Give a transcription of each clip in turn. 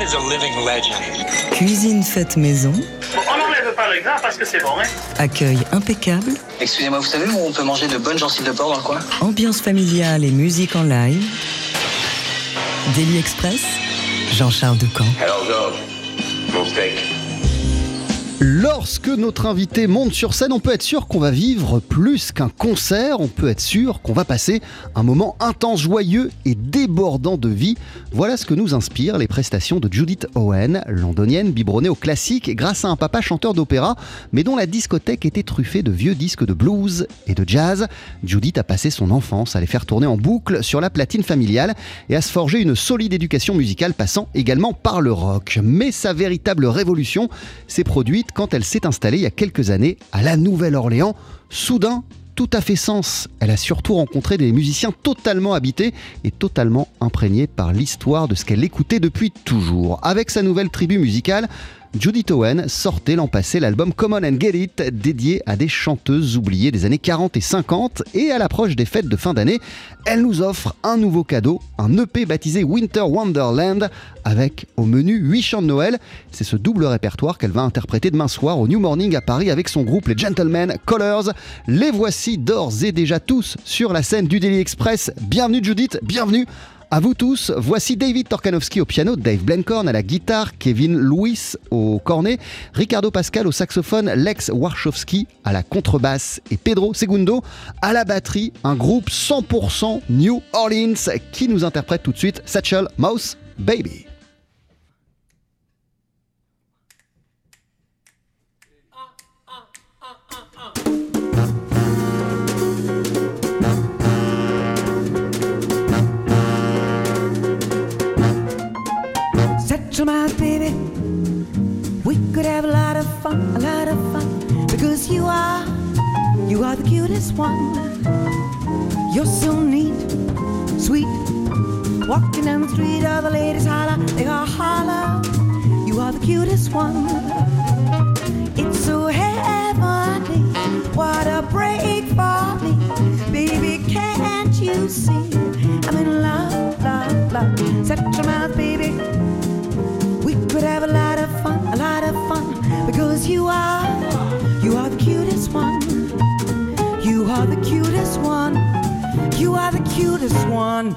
man is a living legend. Cuisine faite maison, On n'enlève pas le gras parce que c'est bon, hein accueil impeccable, Excusez-moi, vous savez où on peut manger de bonnes gencives de porc dans le coin? Ambiance familiale et musique en live. Daily Express, Jean-Charles Ducamp. Hello, go. Mon steak. Lorsque notre invité monte sur scène, on peut être sûr qu'on va vivre plus qu'un concert, on peut être sûr qu'on va passer un moment intense, joyeux et débordant de vie. Voilà ce que nous inspirent les prestations de Judith Owen, londonienne biberonnée au classique grâce à un papa chanteur d'opéra, mais dont la discothèque était truffée de vieux disques de blues et de jazz. Judith a passé son enfance à les faire tourner en boucle sur la platine familiale et à se forger une solide éducation musicale passant également par le rock. Mais sa véritable révolution s'est produite quand elle s'est installée il y a quelques années à la Nouvelle-Orléans. Soudain, tout à fait sens. Elle a surtout rencontré des musiciens totalement habités et totalement imprégnés par l'histoire de ce qu'elle écoutait depuis toujours. Avec sa nouvelle tribu musicale, Judith Owen sortait l'an passé l'album Come On and Get It, dédié à des chanteuses oubliées des années 40 et 50. Et à l'approche des fêtes de fin d'année, elle nous offre un nouveau cadeau, un EP baptisé Winter Wonderland, avec au menu 8 chants de Noël. C'est ce double répertoire qu'elle va interpréter demain soir au New Morning à Paris avec son groupe les Gentlemen Colors. Les voici d'ores et déjà tous sur la scène du Daily Express. Bienvenue Judith, bienvenue à vous tous, voici David Torkanowski au piano, Dave Blencorn à la guitare, Kevin Lewis au cornet, Ricardo Pascal au saxophone, Lex Warshowski à la contrebasse et Pedro Segundo à la batterie, un groupe 100% New Orleans qui nous interprète tout de suite Satchel Mouse Baby. Miles, baby. We could have a lot of fun, a lot of fun. Because you are, you are the cutest one. You're so neat, sweet. Walking down the street, all the ladies holler, they all holler. You are the cutest one. It's so heavenly, what a break for me. Baby, can't you see? You are, you are the cutest one. You are the cutest one. You are the cutest one.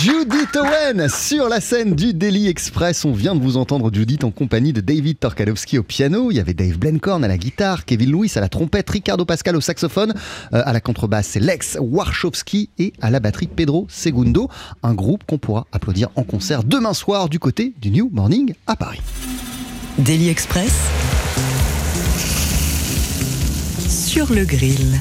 Judith Owen sur la scène du Daily Express. On vient de vous entendre Judith en compagnie de David Torkalowski au piano. Il y avait Dave Blencorn à la guitare, Kevin Lewis à la trompette, Ricardo Pascal au saxophone, euh, à la contrebasse c'est Lex Warshowski et à la batterie Pedro Segundo. Un groupe qu'on pourra applaudir en concert demain soir du côté du New Morning à Paris. Daily Express sur le grill.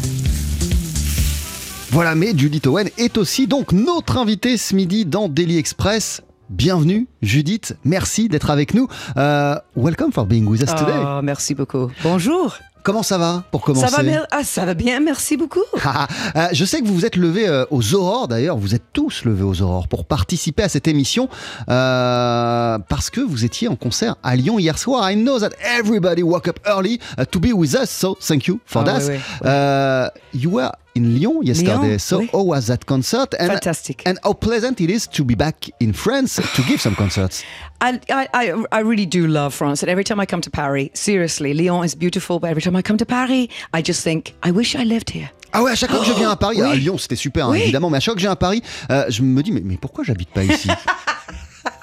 Voilà, mais Judith Owen est aussi donc notre invitée ce midi dans Daily Express. Bienvenue Judith, merci d'être avec nous. Euh, welcome for being with us today. Oh, merci beaucoup. Bonjour. Comment ça va pour commencer Ça va, mer- ah, ça va bien, merci beaucoup. Ah, ah, Je sais que vous vous êtes levé euh, aux aurores, d'ailleurs, vous êtes tous levés aux aurores pour participer à cette émission euh, parce que vous étiez en concert à Lyon hier soir. I know that everybody woke up early uh, to be with us, so thank you for Ah, that. oui, oui, Uh, you were in Lyon yesterday, Lyon, so oui. how was that concert? And, Fantastic. And how pleasant it is to be back in France to give some concerts. I, I, I, really do love France, and every time I come to Paris, seriously, Lyon is beautiful, but every time I come to Paris, I just think, I wish I lived here. Ah ouais, à chaque fois que je viens à Paris, Oui. à Lyon c'était super hein, Oui. évidemment, mais à chaque fois que je viens à Paris, euh, je me dis mais, mais pourquoi j'habite pas ici?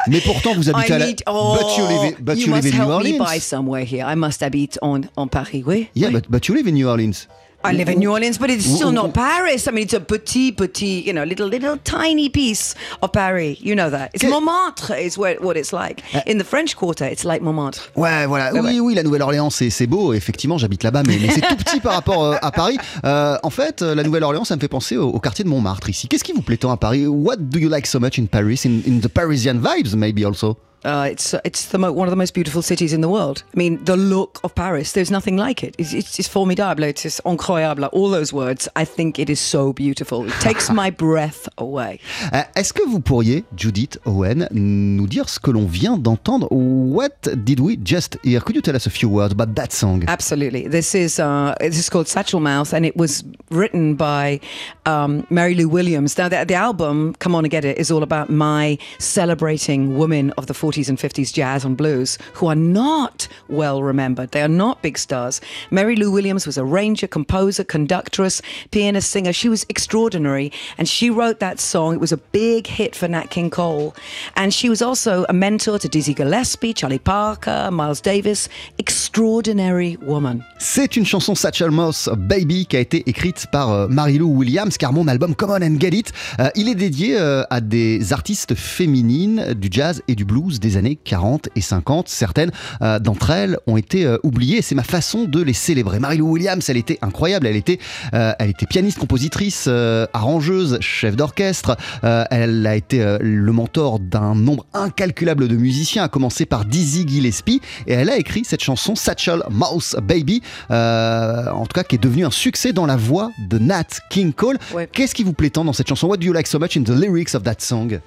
Mais pourtant vous habitez I à la... need, oh, but you live, but you you live in New me Orleans. buy somewhere here. I must habite on, on Paris, oui. Yeah, oui. but, but you live in New Orleans. I live in New Orleans, but it's still ooh, not Paris. I mean, it's a petit, petit, you know, little, little tiny piece of Paris. You know that. It's. Montmartre is where, what it's like. In the French Quarter, it's like Montmartre. Ouais, voilà. Oui, oui, la Nouvelle-Orléans, c'est beau. Effectivement, j'habite là-bas, mais, mais c'est tout petit par rapport euh, à Paris. Euh, en fait, euh, la Nouvelle-Orléans, ça me fait penser au, au quartier de Montmartre ici. Qu'est-ce qui vous plaît tant à Paris? What do you like so much in Paris, in, in the Parisian vibes, maybe also Uh, it's it's the mo- one of the most beautiful cities in the world. I mean, the look of Paris. There's nothing like it. It's, it's, it's formidable. It's just incroyable. All those words. I think it is so beautiful. It takes my breath away. Euh, Est-ce que vous pourriez, Judith Owen, nous dire ce que l'on vient d'entendre What did we just hear Could you tell us a few words about that song Absolutely. This is uh, this is called Satchel Mouth, and it was written by um, Mary Lou Williams. Now, the, the album "Come On and Get It is all about my celebrating women of the 40s and 50s jazz and blues who are not well remembered. They are not big stars. Mary Lou Williams was a arranger, composer, conductress, pianist, singer. She was extraordinary, and she wrote that song. It was a big hit for Nat King Cole, and she was also a mentor to Dizzy Gillespie, Charlie Parker, Miles Davis. Extraordinary woman. C'est une chanson Satchel Moss Baby qui a été écrite par euh, Mary-Lou Williams car mon album Come On and Get It, euh, il est dédié euh, à des artistes féminines du jazz et du blues des années 40 et 50. Certaines euh, d'entre elles ont été euh, oubliées. C'est ma façon de les célébrer. Mary-Lou Williams, elle était incroyable. Elle était, euh, elle était pianiste, compositrice, arrangeuse, chef d'orchestre. Elle a été le mentor d'un nombre incalculable de musiciens, à commencer par Dizzy Gillespie. Et elle a écrit cette chanson Satchel Mouse Baby, en tout cas qui est devenue un succès dans la voix de Nat King Cole. Ouais. Qu'est-ce qui vous plaît tant dans cette chanson? What do you like so much in the lyrics of that song?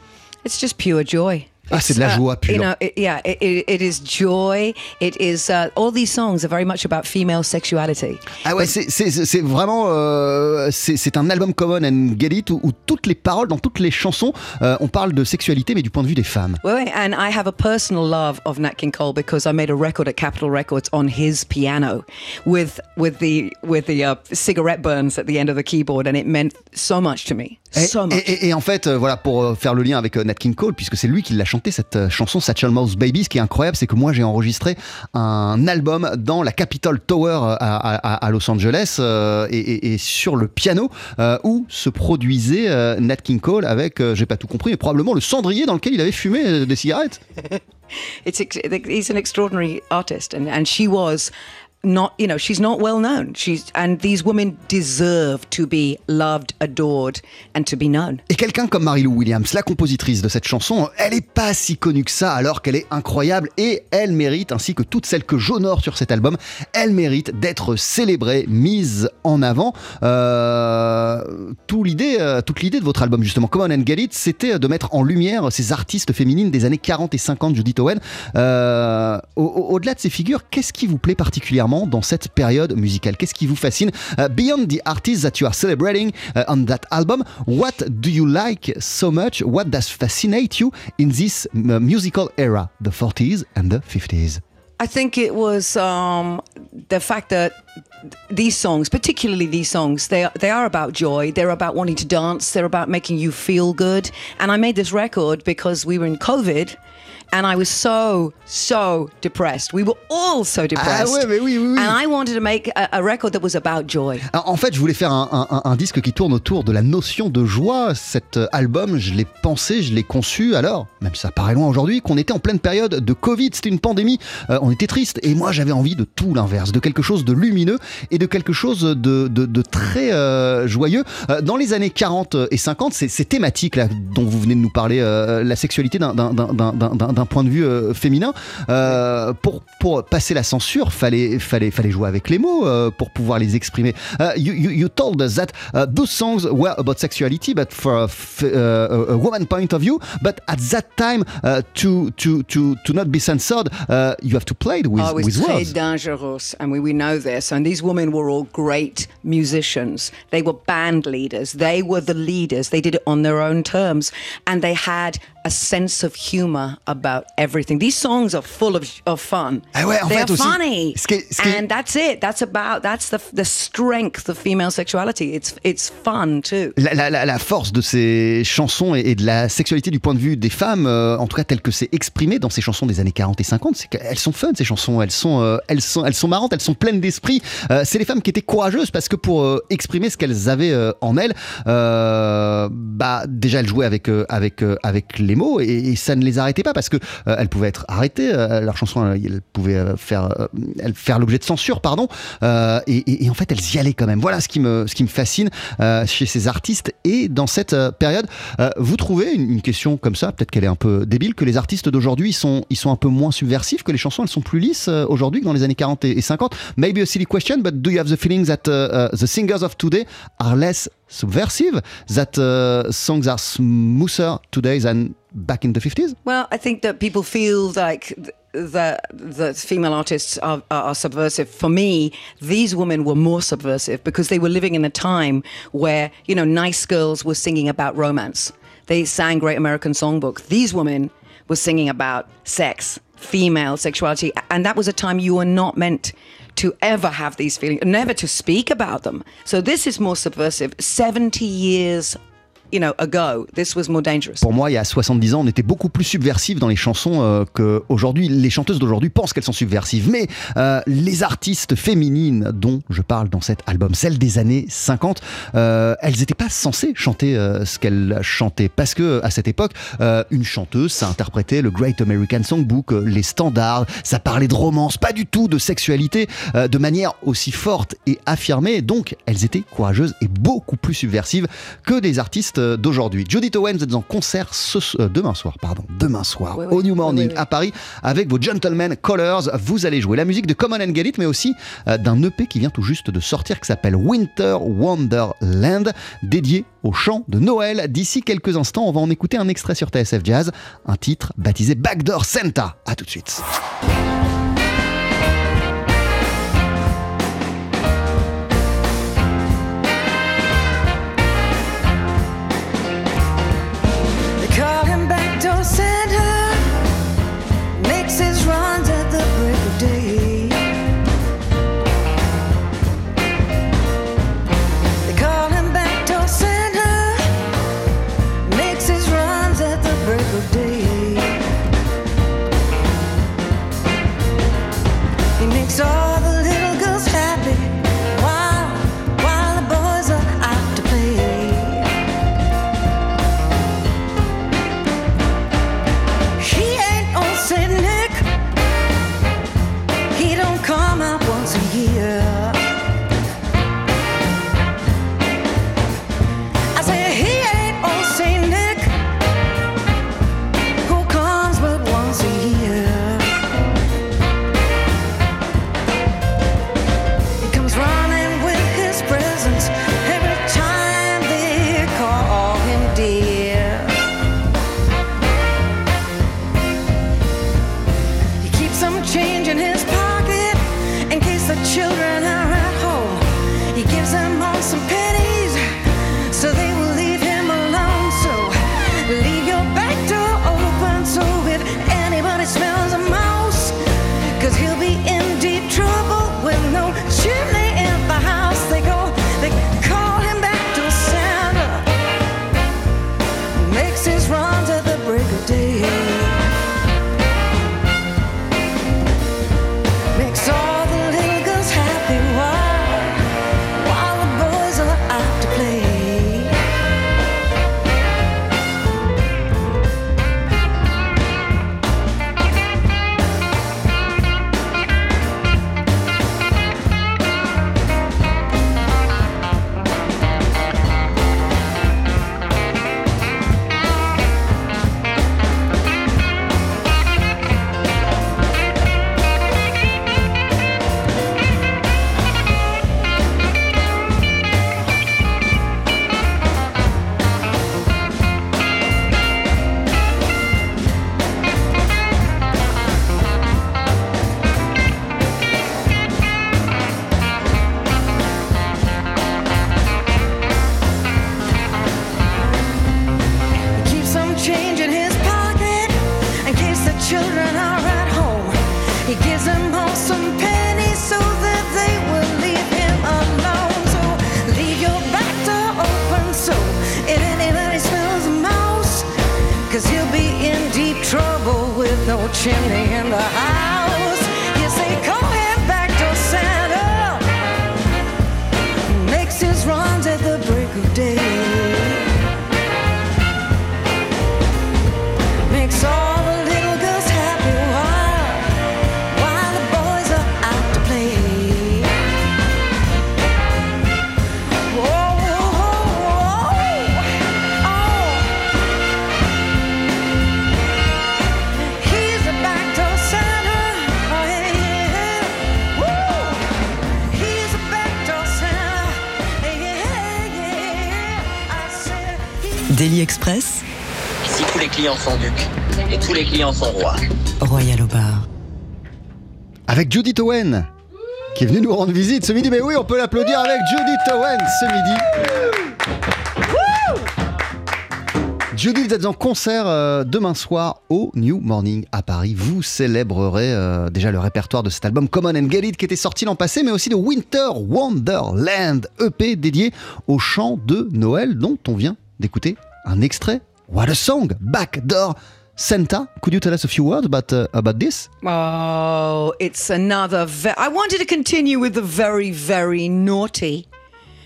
It's just pure joy. Ah, c'est de la uh, joie pure. You know, it- yeah, it, it, is joy. It is. Uh, all these songs are very much about female sexuality. Ah ouais, c'est- vraiment euh, c'est un album Common and Get It où, où toutes les paroles, dans toutes les chansons, euh, on parle de sexualité mais du point de vue des femmes. Well, and I have a personal love of Nat King Cole because I made a record at Capitol Records on his piano, with with the with the uh, cigarette burns at the end of the keyboard, and it meant so much to me, Et, so much. et- et- et en fait, euh, voilà, pour euh, faire le lien avec euh, Nat King Cole, puisque c'est lui qui l'a chanté cette euh, chanson Satchel Mouse Baby, ce qui est incroyable, c'est que moi j'ai enregistré un album dans la Capitol Tower euh, à, Los Angeles euh, et, sur le piano où se produisait Nat King Cole avec, j'ai pas tout compris, mais probablement le cendrier dans lequel il avait fumé des cigarettes. it's he's an extraordinary artist and, and she was not you know she's not well known she's and these women deserve to be loved adored and to be known Et quelqu'un comme Mary-Lou Williams, la compositrice de cette chanson, elle est pas si connue que ça alors qu'elle est incroyable et elle mérite, ainsi que toutes celles que j'honore sur cet album, elle mérite d'être célébrée, mise en avant. Euh, l'idée, euh, toute l'idée de votre album justement, Come On and c'était de mettre en lumière ces artistes féminines des années 40 et 50, Judith Owen. Euh, au- au- Au-delà de ces figures, qu'est-ce qui vous plaît particulièrement? Dans cette période musicale. Qu'est-ce qui vous fascine Euh, Beyond the artists that you are celebrating uh, on that album, what do you like so much? What does fascinate you in this uh, musical era, the 40s and the 50s? i think it was um, the fact that these songs particularly these songs they are, they are about joy. They're about wanting to dance. They're about making you feel good. And i made this record because we were in covid and I was so, so depressed. We were all so depressed. ouais, mais oui, oui, oui. And I wanted to make a, a record that was about joy. En fait, je voulais faire un, un- un disque qui tourne autour de la notion de joie. Cet euh, album, je l'ai pensé, je l'ai conçu. Alors, même si ça paraît loin aujourd'hui, qu'on était en pleine période de Covid, c'était une pandémie, euh, on était triste. Et moi, j'avais envie de tout l'inverse, de quelque chose de lumineux et de quelque chose de, de- de très euh, joyeux. Dans les années 40 et 50, ces, ces thématiques là dont vous venez de nous parler, euh, la sexualité d'un- d'un- point de vue euh, féminin, euh, pour, pour passer la censure, fallait, fallait, fallait jouer avec les mots euh, pour pouvoir les exprimer. Uh, you, you, you told us that uh, those songs were about sexuality, but for a, f- uh, a, woman point of view. But at that time, uh, to, to, to, to not be censored, uh, you have to play it with, Oh, it was with très words. dangerous, and we, we know this. And these women were all great musicians. They were band leaders. They were the leaders. They did it on their own terms, and they had a sense of humor about everything. These songs are full of, of fun. Ah ouais, en they fait are aussi, funny, ce qui ce qui and that's it. That's about that's the the strength of female sexuality. It's it's fun too. La, la- la- la force de ces chansons et, et de la sexualité du point de vue des femmes, euh, en tout cas telle que c'est exprimé dans ces chansons des années 40 et 50, c'est qu'elles sont fun ces chansons, elles sont, euh, elles sont, elles sont marrantes, elles sont pleines d'esprit. Euh, c'est les femmes qui étaient courageuses parce que pour euh, exprimer ce qu'elles avaient euh, en elles, euh, bah déjà elles jouaient avec avec avec les et, ça ne les arrêtait pas parce que euh, pouvaient être arrêtées, euh, leurs chansons elles, elles pouvaient euh, faire euh, faire l'objet de censure, pardon, euh, et, en fait elles y allaient quand même. Voilà ce qui me ce qui me fascine euh, chez ces artistes et dans cette euh, période. Euh, vous trouvez une, question comme ça, peut-être qu'elle est un peu débile, que les artistes d'aujourd'hui ils sont ils sont un peu moins subversifs, que les chansons elles sont plus lisses euh, aujourd'hui que dans les années 40 et, et 50. Maybe a silly question, but do you have the feeling that the singers of today are less subversive? That uh, songs are smoother today than back in the 50s? Well, I think that people feel like th- the the female artists are, are, are subversive. For me, these women were more subversive because they were living in a time where you know nice girls were singing about romance. They sang Great American Songbook. These women were singing about sex, female sexuality, and that was a time you were not meant to ever have these feelings, never to speak about them. So this is more subversive. Seventy years, you know, ago, this was more dangerous. Pour moi, il y a 70 ans, on était beaucoup plus subversif dans les chansons euh, qu'aujourd'hui. Les chanteuses d'aujourd'hui pensent qu'elles sont subversives. Mais euh, les artistes féminines dont je parle dans cet album, celles des années 50, euh, elles n'étaient pas censées chanter euh, ce qu'elles chantaient. Parce que à cette époque, euh, une chanteuse, ça interprétait le Great American Songbook, les standards, ça parlait de romance, pas du tout de sexualité, de manière aussi forte et affirmée. Donc, elles étaient courageuses et beaucoup plus subversives que des artistes euh, d'aujourd'hui. Judith Owens, vous êtes en concert ce, euh, demain soir, pardon, demain soir, Oui, oui. au New Morning Oui, à Paris avec vos Gentlemen Colors. Vous allez jouer la musique de Common and Get It, mais aussi euh, d'un EP qui vient tout juste de sortir qui s'appelle Winter Wonderland, dédié au chant de Noël. D'ici quelques instants, on va en écouter un extrait sur TSF Jazz, un titre baptisé Backdoor Santa. À tout de suite. Chimney in the house. Daily Express, Ici, tous les clients sont ducs et tous les clients sont rois. Royal au bar. Avec Judith Owen, qui est venue nous rendre visite ce midi. Mais oui, on peut l'applaudir avec Judith Owen ce midi. Judith, vous êtes en concert euh, demain soir au New Morning à Paris. Vous célébrerez euh, déjà le répertoire de cet album Common and Get It qui était sorti l'an passé, mais aussi de Winter Wonderland, EP dédié au chant de Noël dont on vient d'écouter un extrait. What a song! Backdoor Santa. Could you tell us a few words about, uh, about this? Oh, it's another. Ve- I wanted to continue with the very, very naughty,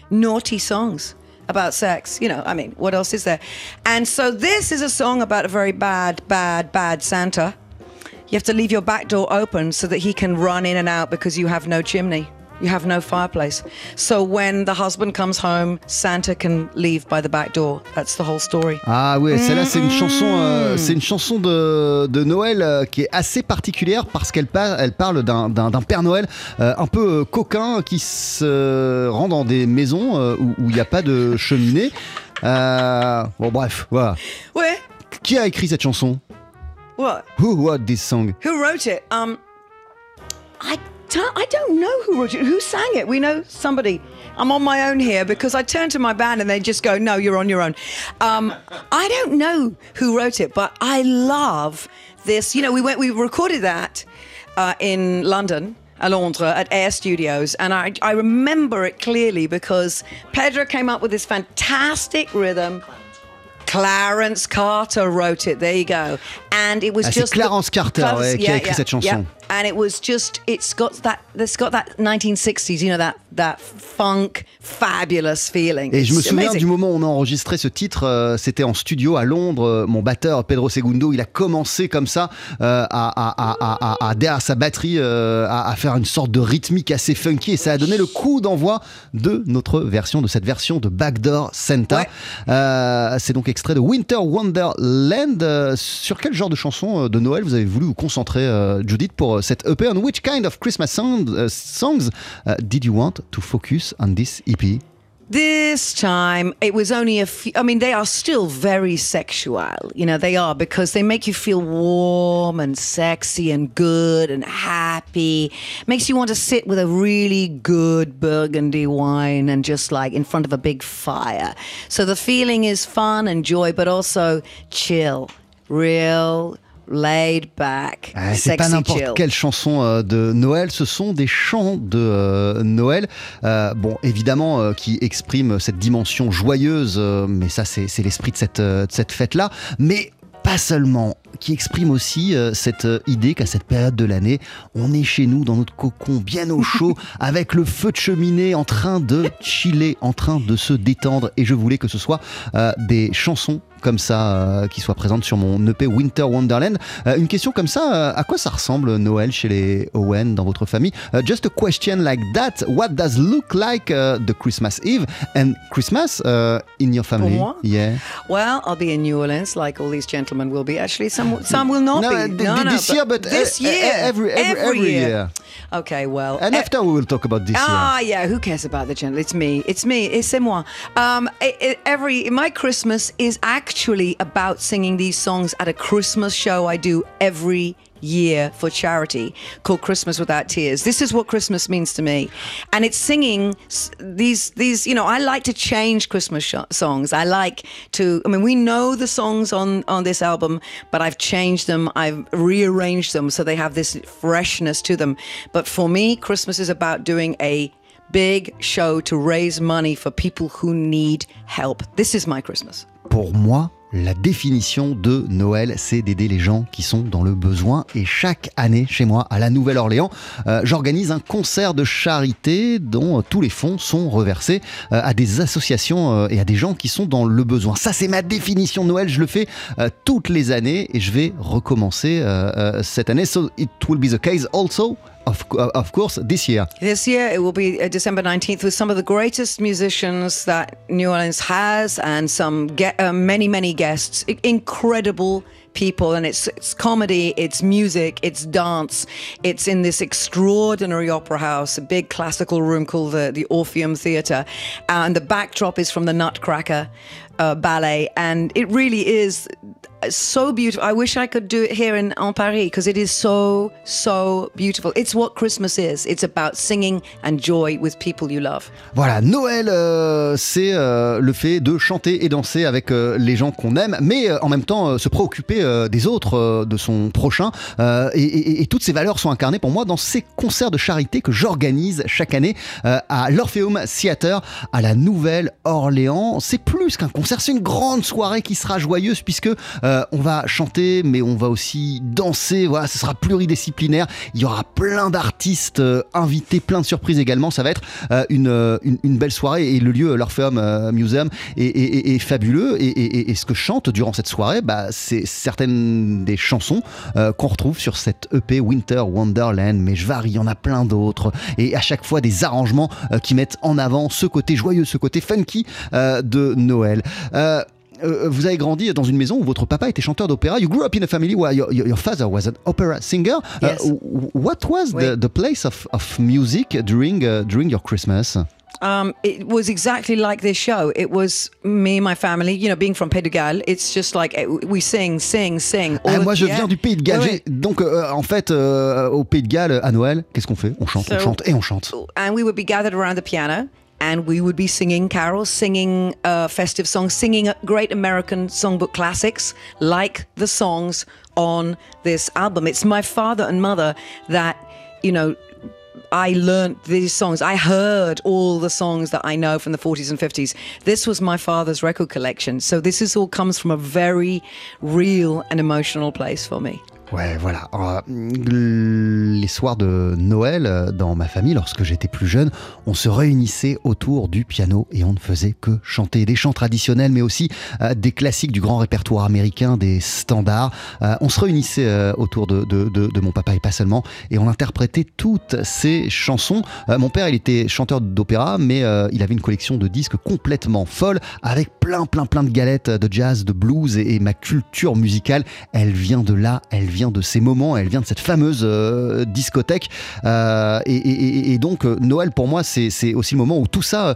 naughty songs about sex. You know, I mean, what else is there? And so this is a song about a very bad, bad, bad Santa. You have to leave your back door open so that he can run in and out because you have no chimney. You have no fireplace. So when the husband comes home, Santa can leave by the back door. That's the whole story. Ah oui, celle-là c'est une chanson, euh, c'est une chanson de, de Noël euh, qui est assez particulière parce qu'elle par- elle parle d'un, d'un- d'un Père Noël euh, un peu euh, coquin qui se rend dans des maisons euh, où il n'y a pas de cheminée. Euh, bon bref, voilà. Where? Qui a écrit cette chanson? What? Who wrote this song? Who wrote it? Um, I don't, I don't know who wrote it. Who sang it? We know somebody. I'm on my own here because I turn to my band and they just go, "No, you're on your own." Um, I don't know who wrote it, but I love this. You know, we went, we recorded that uh, in London. À Londres at Air Studios, and I, I remember it clearly because Pedro came up with this fantastic rhythm. Clarence Carter wrote it. There you go. And it was Ah, just Clarence Carter, ouais, qui a écrit cette chanson. And it was just it's got that it's got that 1960s, you know that that funk fabulous feeling. Et je me souviens amazing. du moment où on a enregistré ce titre, euh, c'était en studio à Londres. Euh, Mon batteur Pedro Segundo, il a commencé comme ça euh, à, à- à- à- à- derrière sa batterie euh, à, à faire une sorte de rythmique assez funky et ça a donné le coup d'envoi de notre version, de cette version de Backdoor Santa. Ouais. C'est donc extrait de Winter Wonderland. Sur quel genre de chanson de Noël vous avez voulu vous concentrer, Judith, pour cette EP? On which kind of Christmas song- uh, songs uh, did you want to focus on this EP? This time it was only a few. I mean, they are still very sexual. You know, they are because they make you feel warm and sexy and good and happy. Makes you want to sit with a really good burgundy wine and just like in front of a big fire. So the feeling is fun and joy, but also chill, real, laid back, Ah, c'est pas n'importe quelle chanson euh, de Noël, ce sont des chants de euh, Noël, euh, bon évidemment qui expriment cette dimension joyeuse, mais ça c'est l'esprit de cette, de cette fête-là, mais pas seulement, qui exprime aussi euh, cette euh, idée qu'à cette période de l'année, on est chez nous dans notre cocon bien au chaud, avec le feu de cheminée en train de chiller, en train de se détendre, et je voulais que ce soit euh, des chansons comme ça euh, qui soient présentes sur mon EP Winter Wonderland. Euh, une question comme ça, euh, à quoi ça ressemble Noël chez les Owen dans votre famille? Just a question like that. What does look like uh, the Christmas Eve and Christmas uh, in your family? moi? Yeah. Well, I'll be in New Orleans, like all these gentlemen will be. Actually, some some will not No, be. uh, no, no, this year, but, this year, every- every- every year. Okay, well, And after we will talk about this Ah, year. yeah. Who cares about the gentleman? It's me. It's me. It's moi. Um, it, it- every my Christmas is actually about singing these songs at a Christmas show I do every year for charity called Christmas Without Tears. This is what Christmas means to me, and it's singing these these. You know, I like to change Christmas sh- songs. I like to. I mean, we know the songs on on this album, but I've changed them. I've rearranged them so they have this freshness to them. But for me, Christmas is about doing a big show to raise money for people who need help. This is my Christmas. Pour moi, la définition de Noël, c'est d'aider les gens qui sont dans le besoin. Et chaque année, chez moi, à la Nouvelle-Orléans, euh, j'organise un concert de charité dont euh, tous les fonds sont reversés euh, à des associations et à des gens qui sont dans le besoin. Ça, c'est ma définition de Noël. Je le fais toutes les années et je vais recommencer cette année. So it will be the case also, of, of course, this year. This year it will be uh, December 19th with some of the greatest musicians that New Orleans has and some ge- uh, many, many guests. Incredible people. And it's, it's comedy, it's music, it's dance. It's in this extraordinary opera house, a big classical room called the, the Orpheum Theatre. And the backdrop is from the Nutcracker uh, Ballet. And it really is so beautiful. I wish I could do it here in, en Paris because it is so, so beautiful. It's what Christmas is. It's about singing and joy with people you love. Voilà, Noël, euh, c'est euh, le fait de chanter et danser avec euh, les gens qu'on aime, mais en même temps se préoccuper des autres, de son prochain. Et, toutes ces valeurs sont incarnées pour moi dans ces concerts de charité que j'organise chaque année à l'Orpheum Theatre à la Nouvelle-Orléans. C'est plus qu'un concert, c'est une grande soirée qui sera joyeuse puisque on va chanter, mais on va aussi danser. Voilà, ce sera pluridisciplinaire. Il y aura plein d'artistes euh, invités, plein de surprises également. Ça va être euh, une, euh, belle soirée et le lieu, l'Orpheum euh, Museum, est, fabuleux. Et, ce que chante durant cette soirée, bah, c'est certaines des chansons euh, qu'on retrouve sur cette EP Winter Wonderland. Mais je varie, il y en a plein d'autres. Et à chaque fois, des arrangements euh, qui mettent en avant ce côté joyeux, ce côté funky euh, de Noël. Euh, euh, vous avez grandi dans une maison où votre papa était chanteur d'opéra. You grew up in a family where your, your, father was an opera singer. Uh, Yes. w- what was the, Oui. the place of, of music during, uh, during your Christmas? Um, it was exactly like this show. It was me and my family, you know, being from Pays de Galles. It's just like eh, we sing, sing, sing. Ah, the- moi, je viens du Pays de Galles. J'ai- Donc, euh, en fait, euh, au Pays de Galles, à Noël, qu'est-ce qu'on fait? On chante, on So- chante et on chante. And we would be gathered around the piano and we would be singing carols, singing uh, festive songs, singing great American songbook classics like the songs on this album. It's my father and mother that, you know, I learned these songs. I heard all the songs that I know from the 40s and 50s. This was my father's record collection. So this is all comes from a very real and emotional place for me. Ouais, voilà. Euh, les soirs de Noël, euh, dans ma famille, lorsque j'étais plus jeune, on se réunissait autour du piano et on ne faisait que chanter des chants traditionnels, mais aussi euh, des classiques du grand répertoire américain, des standards. On se réunissait autour de, de, de- mon papa et pas seulement, et on interprétait toutes ces chansons. Mon père, il était chanteur d'opéra, mais il avait une collection de disques complètement folle, avec plein, plein, plein de galettes de jazz, de blues, et, et ma culture musicale, elle vient de là, elle vient de ces moments, elle vient de cette fameuse euh, discothèque. Euh, et, donc, euh, Noël, pour moi, c'est aussi le moment où tout ça,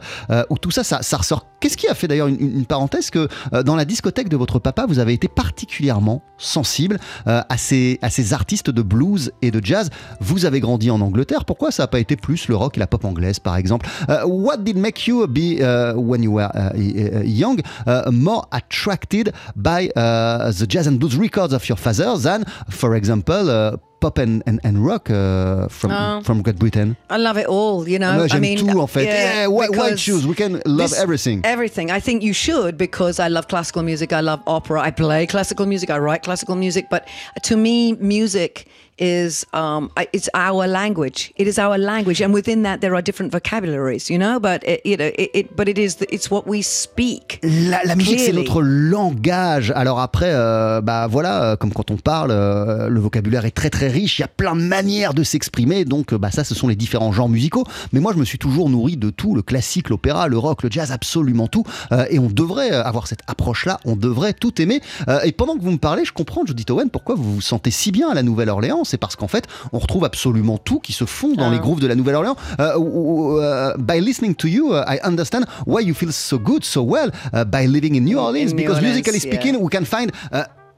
où tout ça, ça ressort. Qu'est-ce qui a fait d'ailleurs une, parenthèse que euh, dans la discothèque de votre papa, vous avez été particulièrement sensible euh, à, ces, à ces artistes de blues et de jazz? Vous avez grandi en Angleterre, pourquoi ça n'a pas été plus le rock et la pop anglaise, par exemple? Euh, What did make you be, uh, when you were uh, uh, young, uh, more attracted by uh, the jazz and blues records of your father than, for example, uh, pop and, and, and rock uh, from, Oh. from Great Britain I love it all, you know. Moi, I mean, tout, en fait. Yeah, why- why choose? We can love this- everything. Everything. I think you should because I love classical music. I love opera. I play classical music. I write classical music. But to me, music is um, it's our language. It is our language, and within that, there are different vocabularies, you know? But it, you know, it, it but it is the, it's what we speak. La, la musique, c'est notre langage. Alors après, euh, bah voilà, euh, comme quand on parle, euh, le vocabulaire est très très riche. Il y a plein de manières de s'exprimer. Donc, bah ça, ce sont les différents genres musicaux. Mais moi, je me suis toujours nourri de tout le classique, l'opéra, le rock, le jazz, absolument tout. Euh, et on devrait avoir cette approche-là. On devrait tout aimer. Et pendant que vous me parlez, je comprends, Judith Owen, pourquoi vous vous sentez si bien à la Nouvelle-Orléans. C'est parce qu'en fait, on retrouve absolument tout qui se fond dans Ah. les grooves de la Nouvelle-Orléans. Euh, euh, by listening to you, uh, I understand why you feel so good, so well by living in New Orleans. Because Orleans, musically yeah. speaking, we can find.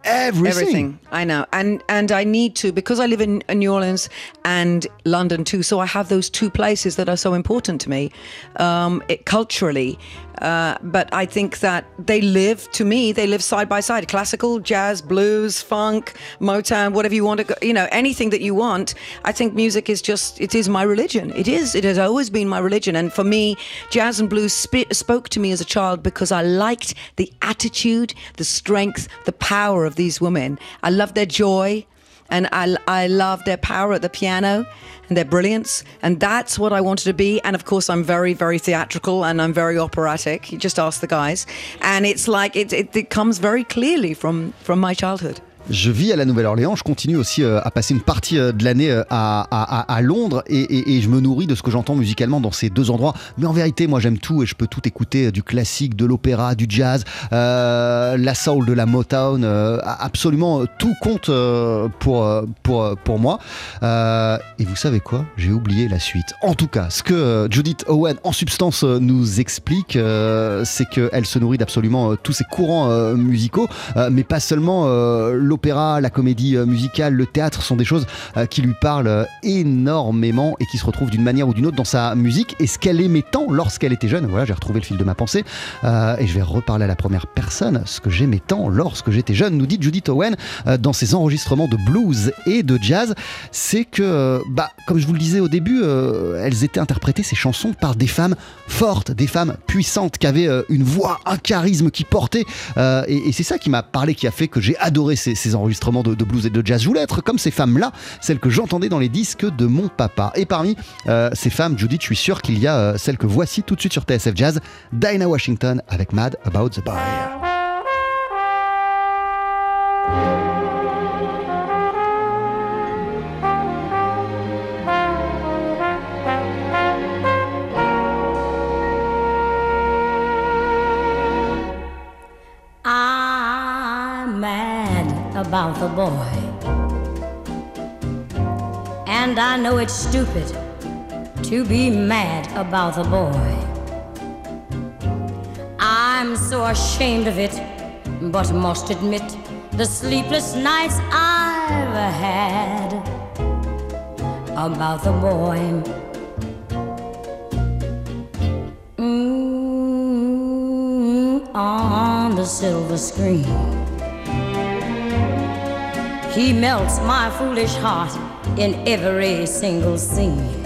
Uh, everything. I know, and and I need to because I live in, in New Orleans and London too. So I have those two places that are so important to me, um, it, culturally. Uh, but I think that they live to me. They live side by side. Classical, jazz, blues, funk, Motown, whatever you want to go. You know, anything that you want. I think music is just. It is my religion. It is. It has always been my religion. And for me, jazz and blues sp- spoke to me as a child because I liked the attitude, the strength, the power of these women. I love their joy and I, I love their power at the piano and their brilliance and that's what i wanted to be. And of course i'm very very theatrical and i'm very operatic. You just ask the guys. And it's like it, it, it comes very clearly from from my childhood Je vis à la Nouvelle-Orléans, je continue aussi euh, à passer une partie euh, de l'année euh, à, Londres et, je me nourris de ce que j'entends musicalement dans ces deux endroits. Mais en vérité, moi j'aime tout et je peux tout écouter, du classique, de l'opéra, du jazz, la soul, de la Motown, absolument tout compte pour, pour, pour moi. Et vous savez quoi? J'ai oublié la suite. En tout cas, ce que Judith Owen en substance nous explique, c'est qu'elle se nourrit d'absolument tous ces courants musicaux, mais pas seulement euh, l'opéra, la comédie euh, musicale, le théâtre sont des choses euh, qui lui parlent euh, énormément et qui se retrouvent d'une manière ou d'une autre dans sa musique. Et ce qu'elle aimait tant lorsqu'elle était jeune, voilà, j'ai retrouvé le fil de ma pensée et je vais reparler à la première personne. Ce que j'aimais tant lorsque j'étais jeune, nous dit Judith Owen dans ses enregistrements de blues et de jazz, c'est que, bah, comme je vous le disais au début, elles étaient interprétées ces chansons par des femmes fortes, des femmes puissantes qui avaient une voix, un charisme qui portait. et et c'est ça qui m'a parlé, qui a fait que j'ai adoré ces, ces enregistrements de, blues et de jazz. Je voulais être comme ces femmes-là, celles que j'entendais dans les disques de mon papa. Et parmi euh, ces femmes, Judith, je suis sûr qu'il y a euh, celle que voici tout de suite sur TSF Jazz, Dinah Washington avec Mad About the Boy. About the boy. And I know it's stupid to be mad about the boy. I'm so ashamed of it, but must admit the sleepless nights I've had about the boy. Mm, on the silver screen. He melts my foolish heart in every single scene.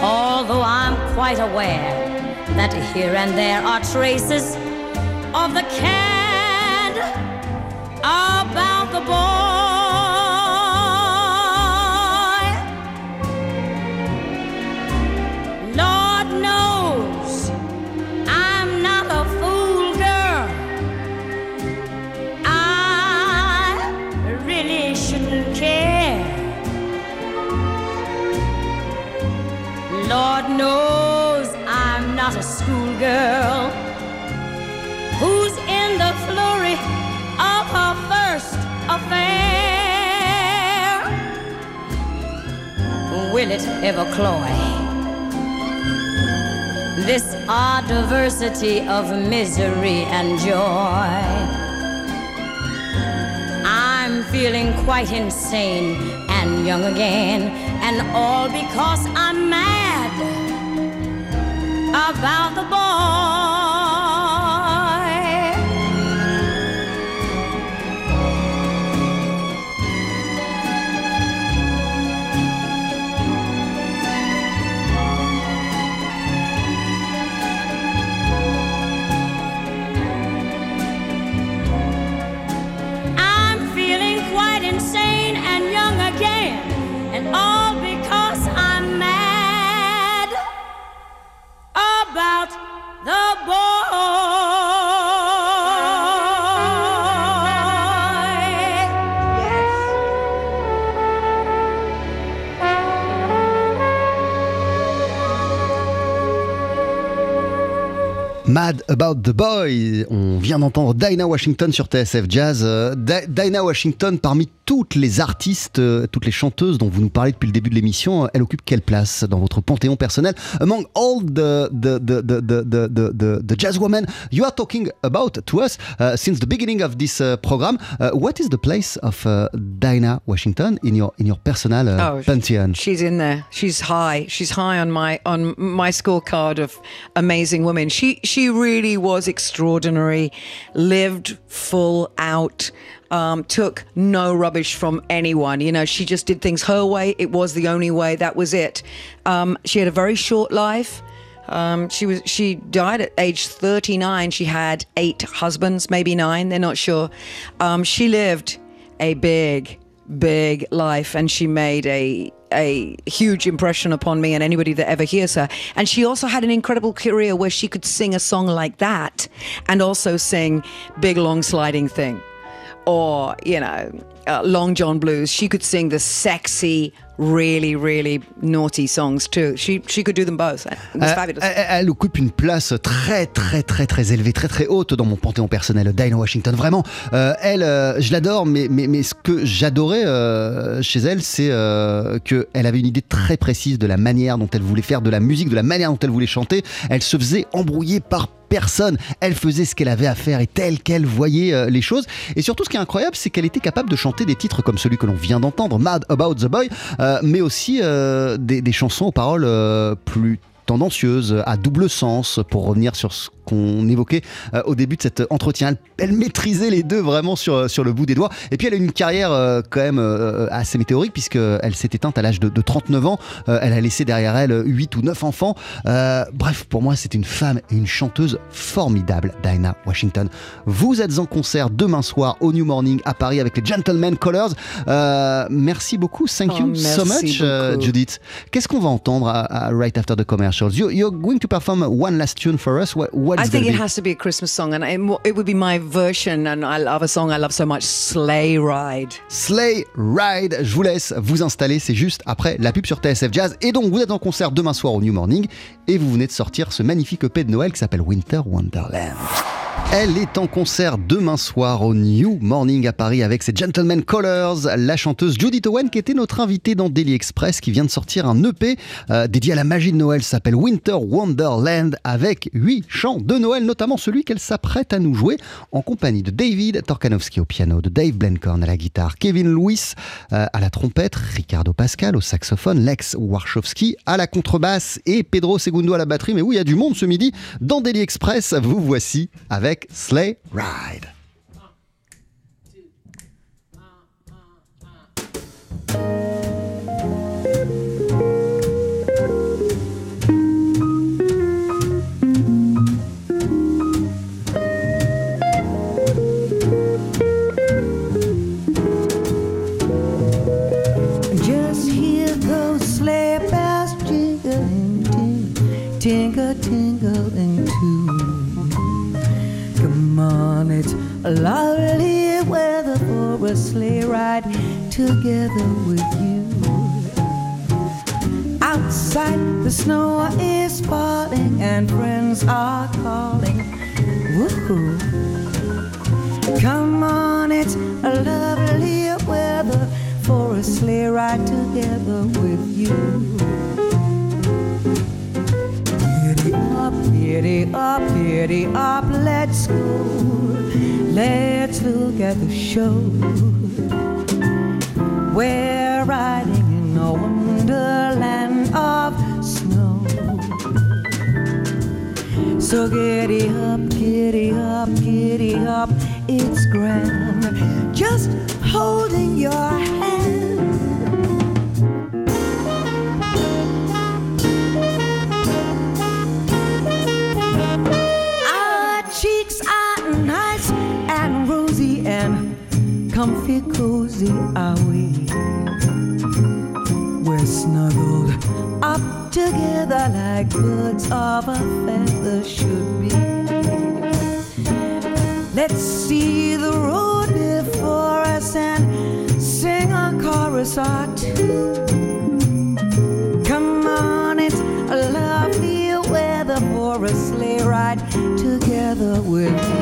Although I'm quite aware that here and there are traces of the cad Will it ever cloy? This odd diversity of misery and joy. I'm feeling quite insane and young again, and all because I'm mad about the boy. About the Boy. On vient d'entendre Dinah Washington sur TSF Jazz. Euh, Dinah Washington, parmi toutes les artistes, euh, toutes les chanteuses dont vous nous parlez depuis le début de l'émission, euh, elle occupe quelle place dans votre panthéon personnel? Among all the, the, the, the, jazz women you are talking about to us uh, since the beginning of this uh, program, uh, what is the place of Dinah Washington in your, in your personal oh, pantheon? She's in there. She's high. She's high on my, on my scorecard of amazing women. She, she really was extraordinary. Lived full out. Um, took no rubbish from anyone. You know, she just did things her way. It was the only way. That was it. Um, she had a very short life. Um, she was she died at age 39. She had eight husbands, maybe nine. They're not sure. Um, she lived a big, big life, and she made a a huge impression upon me and anybody that ever hears her. And she also had an incredible career where she could sing a song like that and also sing Big Long Sliding Thing or, you know, uh, Long John Blues. She could sing the sexy, really, really naughty songs too. She she could do them both. It was Euh, fabulous. Elle, elle occupe une place très très très très élevée, très très haute dans mon panthéon personnel. Dinah Washington, vraiment, euh, elle, euh, je l'adore, mais, mais, mais ce que j'adorais euh, chez elle, c'est qu'elle avait une idée très précise de la manière dont elle voulait faire de la musique, de la manière dont elle voulait chanter. Elle se faisait embrouiller par personne. Elle faisait ce qu'elle avait à faire et telle qu'elle voyait les choses. Et surtout, ce qui est incroyable, c'est qu'elle était capable de chanter des titres comme celui que l'on vient d'entendre, Mad About the Boy, euh, mais aussi euh, des, des chansons aux paroles euh, plus tendancieuses, à double sens, pour revenir sur ce qu'on évoquait euh, au début de cet entretien. Elle, maîtrisait les deux vraiment sur, sur le bout des doigts. Et puis elle a eu une carrière euh, quand même euh, assez météorique, puisqu'elle s'est éteinte à l'âge de, de 39 ans. Euh, elle a laissé derrière elle 8 ou 9 enfants. Euh, bref, pour moi, c'est une femme et une chanteuse formidable, Dinah Washington. Vous êtes en concert demain soir au New Morning à Paris avec les Gentlemen Colors. Euh, merci beaucoup. Thank Oh, you so merci much, euh. Judith. Qu'est-ce qu'on va entendre à- à right after the commercials? You, you're going to perform one last tune for us. What, what I is think it be? has to be a Christmas song, and it, it would be my version. And I love a song I love so much, "Sleigh Ride." Slay Ride. Je vous laisse vous installer, c'est juste après la pub sur TSF Jazz. Et donc, vous êtes en concert demain soir au New Morning et vous venez de sortir ce magnifique EP de Noël qui s'appelle Winter Wonderland. Elle est en concert demain soir au New Morning à Paris avec ses Gentlemen Colors, la chanteuse Judith Owen qui était notre invitée dans Daily Express qui vient de sortir un EP euh, dédié à la magie de Noël, s'appelle Winter Wonderland avec huit chants de Noël, notamment celui qu'elle s'apprête à nous jouer en compagnie de David Torkanowski au piano, de Dave Blencorn à la guitare, Kevin Lewis euh, à la trompette, Ricardo Pascal au saxophone, Lex Warshowski à la contrebasse et Pedro Segundo à la batterie. Mais oui, il y a du monde ce midi dans Daily Express. Vous voici avec Sleigh Ride. Just hear those sleigh bells jingling, ting, tingle, tingling a lovely weather for a sleigh ride together with you. Outside, the snow is falling and friends are calling. Woohoo! Come on, it's a lovely weather for a sleigh ride together with you. Giddy up, giddy up, giddy up, let's go. Let's look at the show. We're riding in a wonderland of snow. So giddy up, giddy up, giddy up, it's grand. Just holding your hand. Comfy, cozy are we. We're snuggled up together like birds of a feather should be. Let's see the road before us and sing a chorus or two. Come on, it's a lovely weather for a sleigh ride together with you.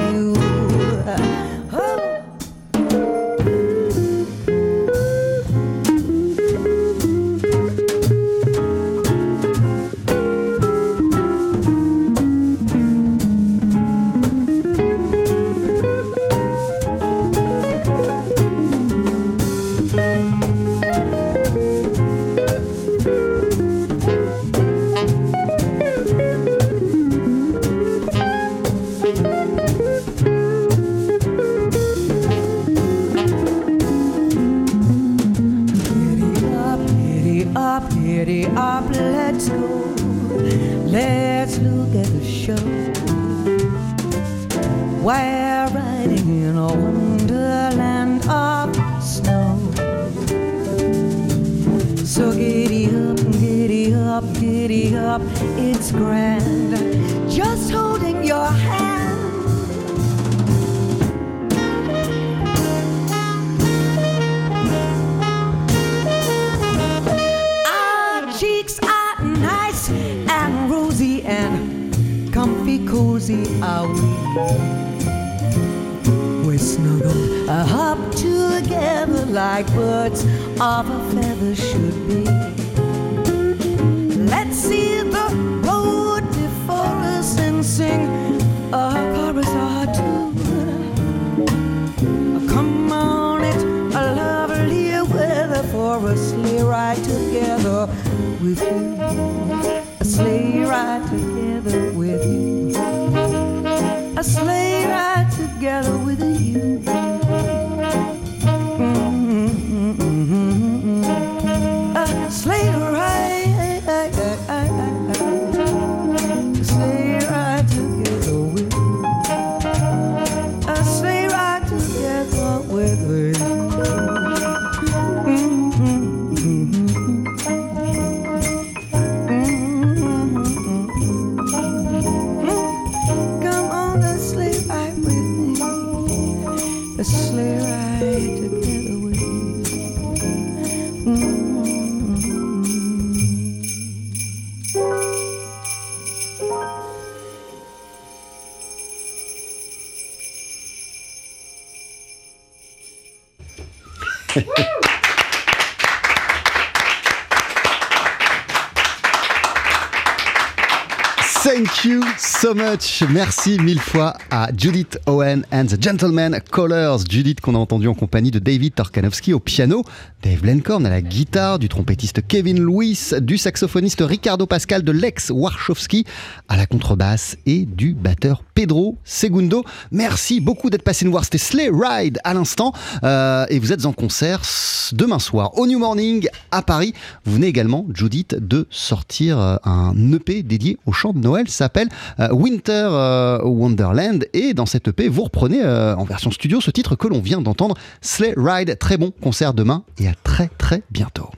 We. We're snuggled up together like birds of a feather should be. Let's see the road before us and sing a chorus or two. Come on, it's a lovely weather for together with you. Merci mille fois à Judith Owen and the Gentleman Callers. Judith qu'on a entendu en compagnie de David Torkanowski au piano, Dave Blencorn à la guitare, du trompettiste Kevin Lewis, du saxophoniste Ricardo Pascal, de Lex Warshowski à la contrebasse et du batteur Pedro Segundo. Merci beaucoup d'être passé nous voir. C'était Sleigh Ride à l'instant. Euh, et vous êtes en concert demain soir au New Morning à Paris. Vous venez également, Judith, de sortir euh, un EP dédié au chant de Noël. Ça s'appelle euh, Winter euh, Wonderland. Et dans cet EP, vous reprenez euh, en version studio ce titre que l'on vient d'entendre, Sleigh Ride. Très bon concert demain et à très très bientôt.